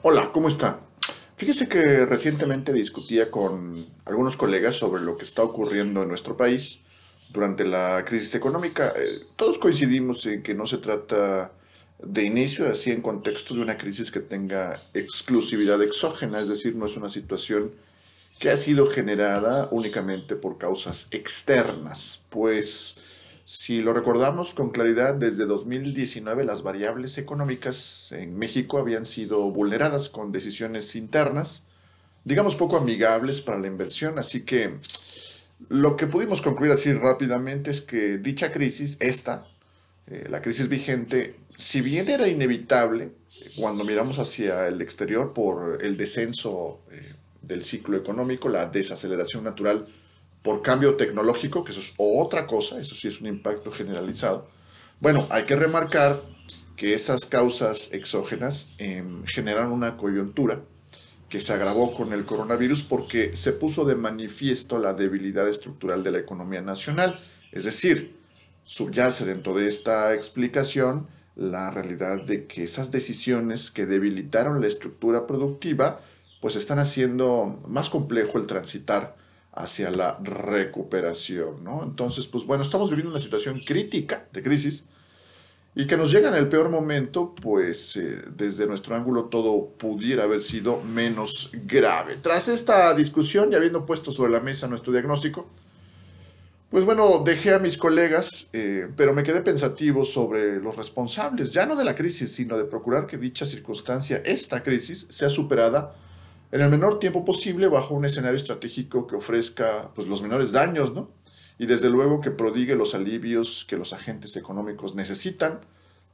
Hola, ¿cómo está? Fíjese que recientemente discutía con algunos colegas sobre lo que está ocurriendo en nuestro país durante la crisis económica. Eh, todos coincidimos en que no se trata de inicio, así en contexto de una crisis que tenga exclusividad exógena, es decir, no es una situación que ha sido generada únicamente por causas externas, pues si lo recordamos con claridad, desde 2019 las variables económicas en México habían sido vulneradas con decisiones internas, digamos poco amigables para la inversión, así que lo que pudimos concluir así rápidamente es que dicha crisis, esta, eh, la crisis vigente, si bien era inevitable cuando miramos hacia el exterior por el descenso eh, del ciclo económico, la desaceleración natural por cambio tecnológico, que eso es otra cosa, eso sí es un impacto generalizado. Bueno, hay que remarcar que esas causas exógenas eh, generan una coyuntura que se agravó con el coronavirus porque se puso de manifiesto la debilidad estructural de la economía nacional. Es decir, subyace dentro de esta explicación la realidad de que esas decisiones que debilitaron la estructura productiva pues están haciendo más complejo el transitar hacia la recuperación, ¿no? Entonces, pues bueno, estamos viviendo una situación crítica de crisis y que nos llega en el peor momento, pues eh, desde nuestro ángulo todo pudiera haber sido menos grave. Tras esta discusión y habiendo puesto sobre la mesa nuestro diagnóstico, pues bueno, dejé a mis colegas, eh, pero me quedé pensativo sobre los responsables, ya no de la crisis, sino de procurar que dicha circunstancia, esta crisis, sea superada en el menor tiempo posible bajo un escenario estratégico que ofrezca pues, los menores daños, ¿no? Y desde luego que prodigue los alivios que los agentes económicos necesitan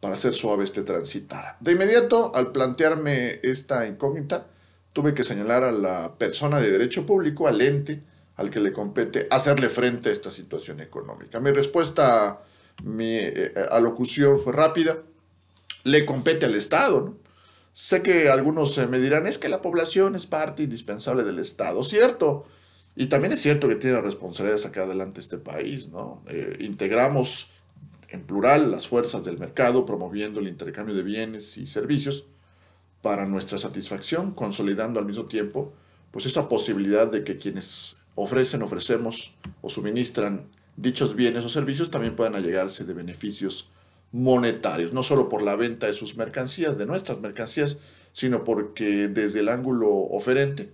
para hacer suave este transitar. De inmediato, al plantearme esta incógnita, tuve que señalar a la persona de derecho público, al ente al que le compete hacerle frente a esta situación económica. Mi respuesta, mi eh, alocución fue rápida. Le compete al Estado, ¿no? Sé que algunos me dirán, es que la población es parte indispensable del Estado, ¿cierto? Y también es cierto que tiene responsabilidad de sacar adelante este país, ¿no? Eh, integramos en plural las fuerzas del mercado, promoviendo el intercambio de bienes y servicios para nuestra satisfacción, consolidando al mismo tiempo pues esa posibilidad de que quienes ofrecen, ofrecemos o suministran dichos bienes o servicios también puedan allegarse de beneficios monetarios, no solo por la venta de sus mercancías, de nuestras mercancías, sino porque desde el ángulo oferente,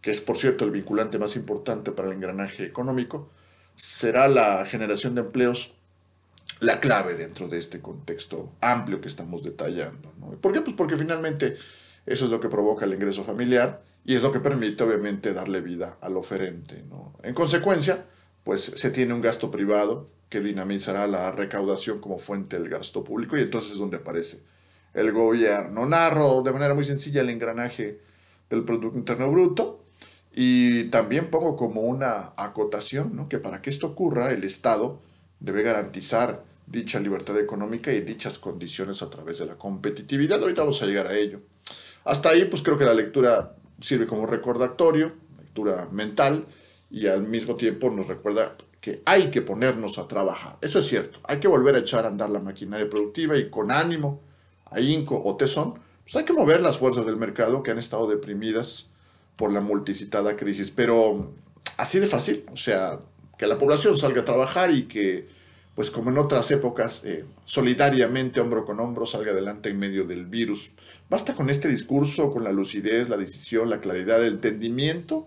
que es por cierto el vinculante más importante para el engranaje económico, será la generación de empleos la clave dentro de este contexto amplio que estamos detallando. ¿Por qué? Pues porque finalmente eso es lo que provoca el ingreso familiar y es lo que permite obviamente darle vida al oferente. En consecuencia, pues se tiene un gasto privado que dinamizará la recaudación como fuente del gasto público y entonces es donde aparece el gobierno. Narro de manera muy sencilla el engranaje del Producto Interno Bruto y también pongo como una acotación que para que esto ocurra el Estado debe garantizar dicha libertad económica y dichas condiciones a través de la competitividad. Ahorita vamos a llegar a ello. Hasta ahí pues creo que la lectura sirve como recordatorio, lectura mental y al mismo tiempo nos recuerda que hay que ponernos a trabajar. Eso es cierto, hay que volver a echar a andar la maquinaria productiva y con ánimo, ahínco o tesón, pues hay que mover las fuerzas del mercado que han estado deprimidas por la multicitada crisis. Pero así de fácil, o sea, que la población salga a trabajar y que, pues como en otras épocas, eh, solidariamente, hombro con hombro, salga adelante en medio del virus. Basta con este discurso, con la lucidez, la decisión, la claridad, el entendimiento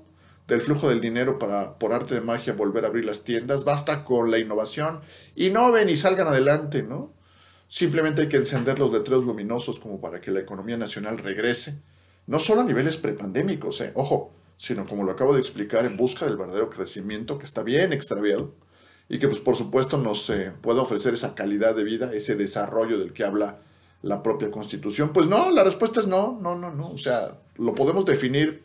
del flujo del dinero para, por arte de magia, volver a abrir las tiendas. Basta con la innovación. Innoven y salgan adelante, ¿no? Simplemente hay que encender los letreros luminosos como para que la economía nacional regrese. No solo a niveles prepandémicos, ¿eh? ojo, sino como lo acabo de explicar, en busca del verdadero crecimiento que está bien extraviado y que pues por supuesto nos eh, pueda ofrecer esa calidad de vida, ese desarrollo del que habla la propia constitución. Pues no, la respuesta es no, no, no, no. O sea, lo podemos definir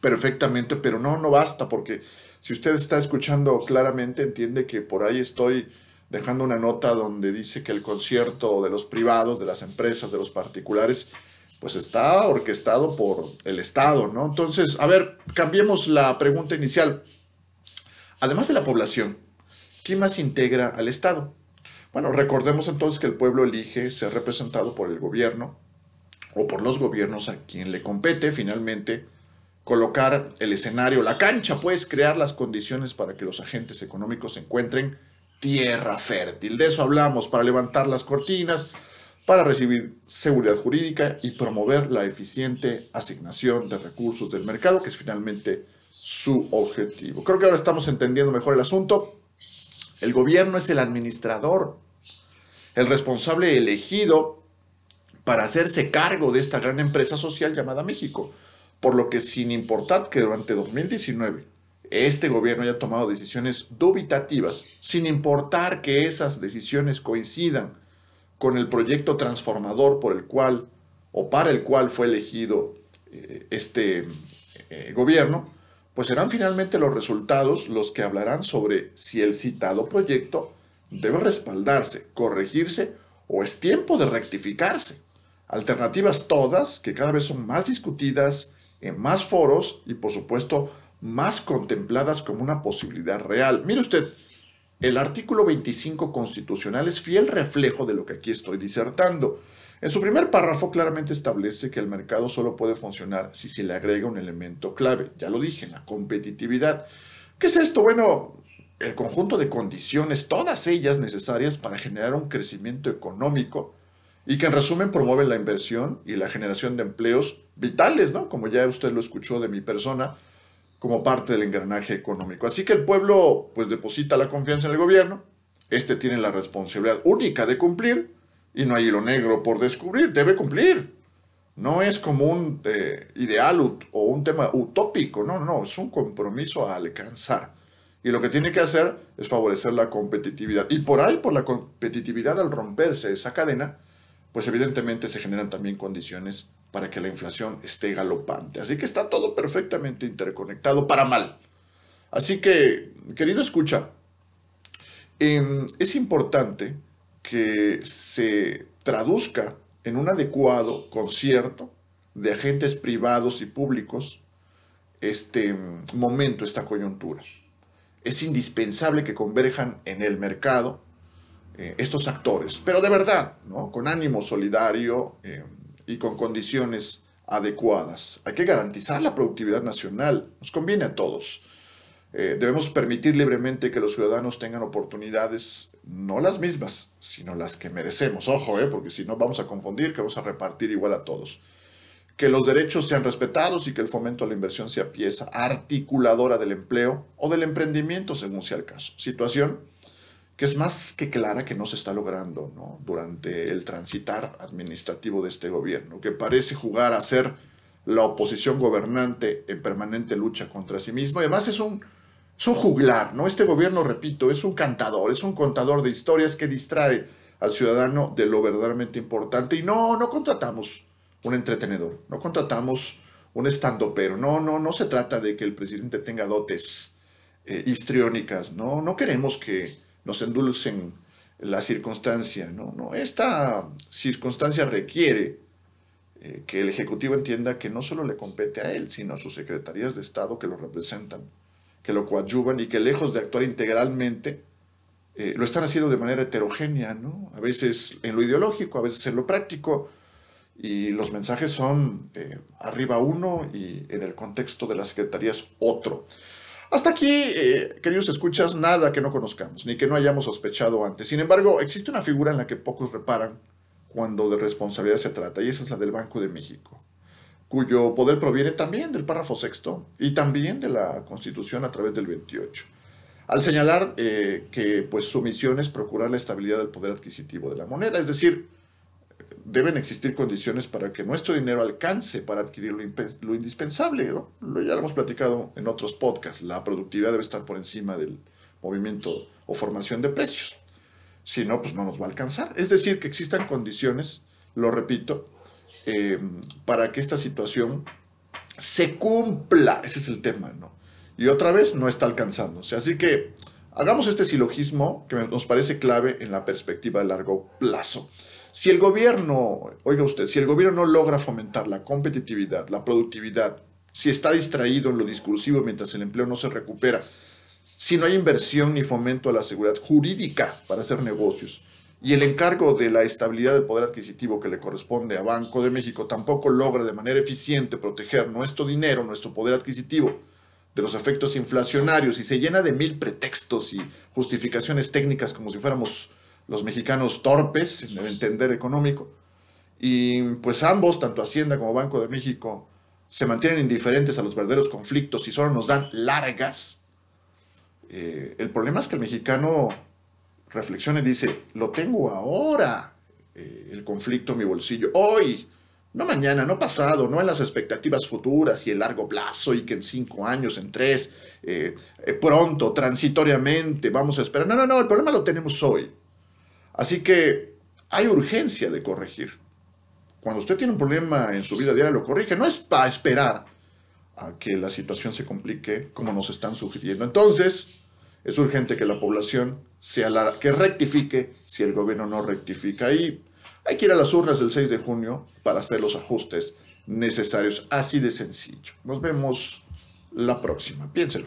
perfectamente, pero no, no basta, porque si usted está escuchando claramente, entiende que por ahí estoy dejando una nota donde dice que el concierto de los privados, de las empresas, de los particulares, pues está orquestado por el Estado, ¿no? Entonces, a ver, cambiemos la pregunta inicial. Además de la población, ¿quién más integra al Estado? Bueno, recordemos entonces que el pueblo elige ser representado por el gobierno o por los gobiernos a quien le compete finalmente colocar el escenario, la cancha, pues crear las condiciones para que los agentes económicos encuentren tierra fértil. De eso hablamos, para levantar las cortinas, para recibir seguridad jurídica y promover la eficiente asignación de recursos del mercado, que es finalmente su objetivo. Creo que ahora estamos entendiendo mejor el asunto. El gobierno es el administrador, el responsable elegido para hacerse cargo de esta gran empresa social llamada México. Por lo que sin importar que durante 2019 este gobierno haya tomado decisiones dubitativas, sin importar que esas decisiones coincidan con el proyecto transformador por el cual o para el cual fue elegido eh, este eh, gobierno, pues serán finalmente los resultados los que hablarán sobre si el citado proyecto debe respaldarse, corregirse o es tiempo de rectificarse. Alternativas todas que cada vez son más discutidas en más foros y por supuesto más contempladas como una posibilidad real. Mire usted, el artículo 25 constitucional es fiel reflejo de lo que aquí estoy disertando. En su primer párrafo claramente establece que el mercado solo puede funcionar si se le agrega un elemento clave. Ya lo dije, la competitividad. ¿Qué es esto? Bueno, el conjunto de condiciones, todas ellas necesarias para generar un crecimiento económico y que en resumen promueven la inversión y la generación de empleos vitales, ¿no? Como ya usted lo escuchó de mi persona, como parte del engranaje económico. Así que el pueblo pues deposita la confianza en el gobierno, este tiene la responsabilidad única de cumplir y no hay hilo negro por descubrir, debe cumplir. No es como un eh, ideal o un tema utópico, no, no, es un compromiso a alcanzar. Y lo que tiene que hacer es favorecer la competitividad. Y por ahí, por la competitividad, al romperse esa cadena, pues evidentemente se generan también condiciones para que la inflación esté galopante. Así que está todo perfectamente interconectado para mal. Así que, querido escucha, em, es importante que se traduzca en un adecuado concierto de agentes privados y públicos este momento, esta coyuntura. Es indispensable que converjan en el mercado eh, estos actores, pero de verdad, ¿no? con ánimo solidario, em, y con condiciones adecuadas. Hay que garantizar la productividad nacional, nos conviene a todos. Eh, debemos permitir libremente que los ciudadanos tengan oportunidades, no las mismas, sino las que merecemos. Ojo, eh, porque si no vamos a confundir, que vamos a repartir igual a todos. Que los derechos sean respetados y que el fomento a la inversión sea pieza articuladora del empleo o del emprendimiento, según sea el caso. Situación que es más que clara que no se está logrando durante el transitar administrativo de este gobierno, que parece jugar a ser la oposición gobernante en permanente lucha contra sí mismo. Y además es un, es un juglar, ¿no? Este gobierno, repito, es un cantador, es un contador de historias que distrae al ciudadano de lo verdaderamente importante. Y no, no contratamos un entretenedor, no contratamos un estandopero, no, no, no se trata de que el presidente tenga dotes eh, histriónicas, no, no queremos que nos endulcen la circunstancia. ¿no? No, esta circunstancia requiere eh, que el Ejecutivo entienda que no solo le compete a él, sino a sus secretarías de Estado que lo representan, que lo coadyuvan y que lejos de actuar integralmente, eh, lo están haciendo de manera heterogénea, ¿no? a veces en lo ideológico, a veces en lo práctico, y los mensajes son eh, arriba uno y en el contexto de las secretarías otro. Hasta aquí, eh, queridos escuchas, nada que no conozcamos, ni que no hayamos sospechado antes. Sin embargo, existe una figura en la que pocos reparan cuando de responsabilidad se trata, y esa es la del Banco de México, cuyo poder proviene también del párrafo sexto y también de la Constitución a través del 28. Al señalar eh, que pues, su misión es procurar la estabilidad del poder adquisitivo de la moneda, es decir, deben existir condiciones para que nuestro dinero alcance para adquirir lo, indispensable. Ya lo hemos platicado en otros podcasts. La productividad debe estar por encima del movimiento o formación de precios. Si no, pues no nos va a alcanzar. Es decir, que existan condiciones, lo repito, em, para que esta situación se cumpla. Ese es el tema, ¿no? Y otra vez no está alcanzándose. Así que hagamos este silogismo que nos parece clave en la perspectiva de largo plazo. Si el gobierno, oiga usted, si el gobierno no logra fomentar la competitividad, la productividad, si está distraído en lo discursivo mientras el empleo no se recupera, si no hay inversión ni fomento a la seguridad jurídica para hacer negocios, y el encargo de la estabilidad del poder adquisitivo que le corresponde a Banco de México tampoco logra de manera eficiente proteger nuestro dinero, nuestro poder adquisitivo de los efectos inflacionarios y se llena de mil pretextos y justificaciones técnicas como si fuéramos los mexicanos torpes en el entender económico. Y pues ambos, tanto Hacienda como Banco de México, se mantienen indiferentes a los verdaderos conflictos y solo nos dan largas. Eh, el problema es que el mexicano reflexiona y dice, lo tengo ahora, eh, el conflicto en mi bolsillo, hoy, no mañana, no pasado, no en las expectativas futuras y el largo plazo y que en cinco años, en tres, eh, pronto, transitoriamente, vamos a esperar. No, no, no, el problema lo tenemos hoy. Así que hay urgencia de corregir. Cuando usted tiene un problema en su vida diaria, lo corrige. No es para esperar a que la situación se complique como nos están sugiriendo. Entonces, es urgente que la población sea la que rectifique si el gobierno no rectifica. Y hay que ir a las urnas del 6 de junio para hacer los ajustes necesarios. Así de sencillo. Nos vemos la próxima. Piénselo.